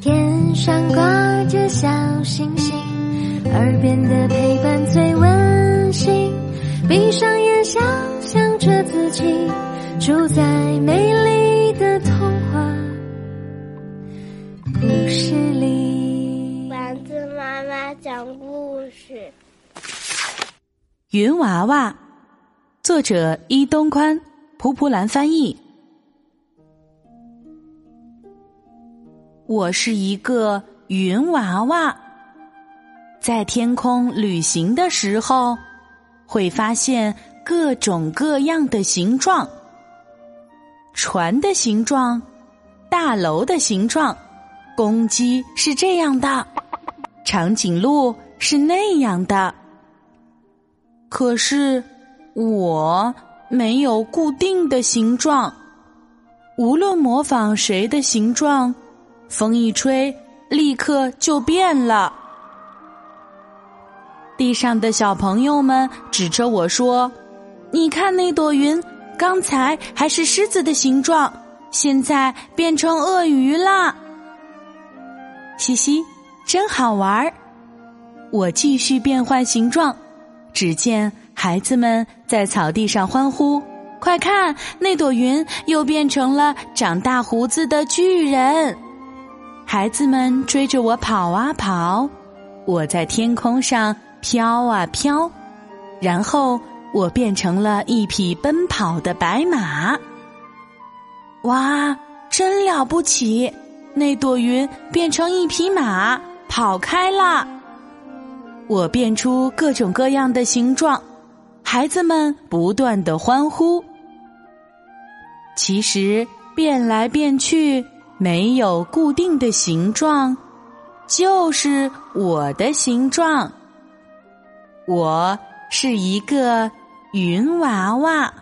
天上挂着小星星耳边的陪伴最温馨。闭上眼想象着自己住在美丽的童话。故事里。丸子妈妈讲故事。云娃娃作者伊东宽蒲蒲兰翻译。我是一个云娃娃，在天空旅行的时候，会发现各种各样的形状：船的形状、大楼的形状、公鸡是这样的，长颈鹿是那样的。可是我没有固定的形状，无论模仿谁的形状。风一吹，立刻就变了。地上的小朋友们指着我说：“你看那朵云，刚才还是狮子的形状，现在变成鳄鱼啦！”嘻嘻，真好玩儿。我继续变换形状，只见孩子们在草地上欢呼：“快看，那朵云又变成了长大胡子的巨人！”孩子们追着我跑啊跑，我在天空上飘啊飘，然后我变成了一匹奔跑的白马。哇，真了不起！那朵云变成一匹马跑开了。我变出各种各样的形状，孩子们不断的欢呼。其实变来变去。没有固定的形状，就是我的形状。我是一个云娃娃。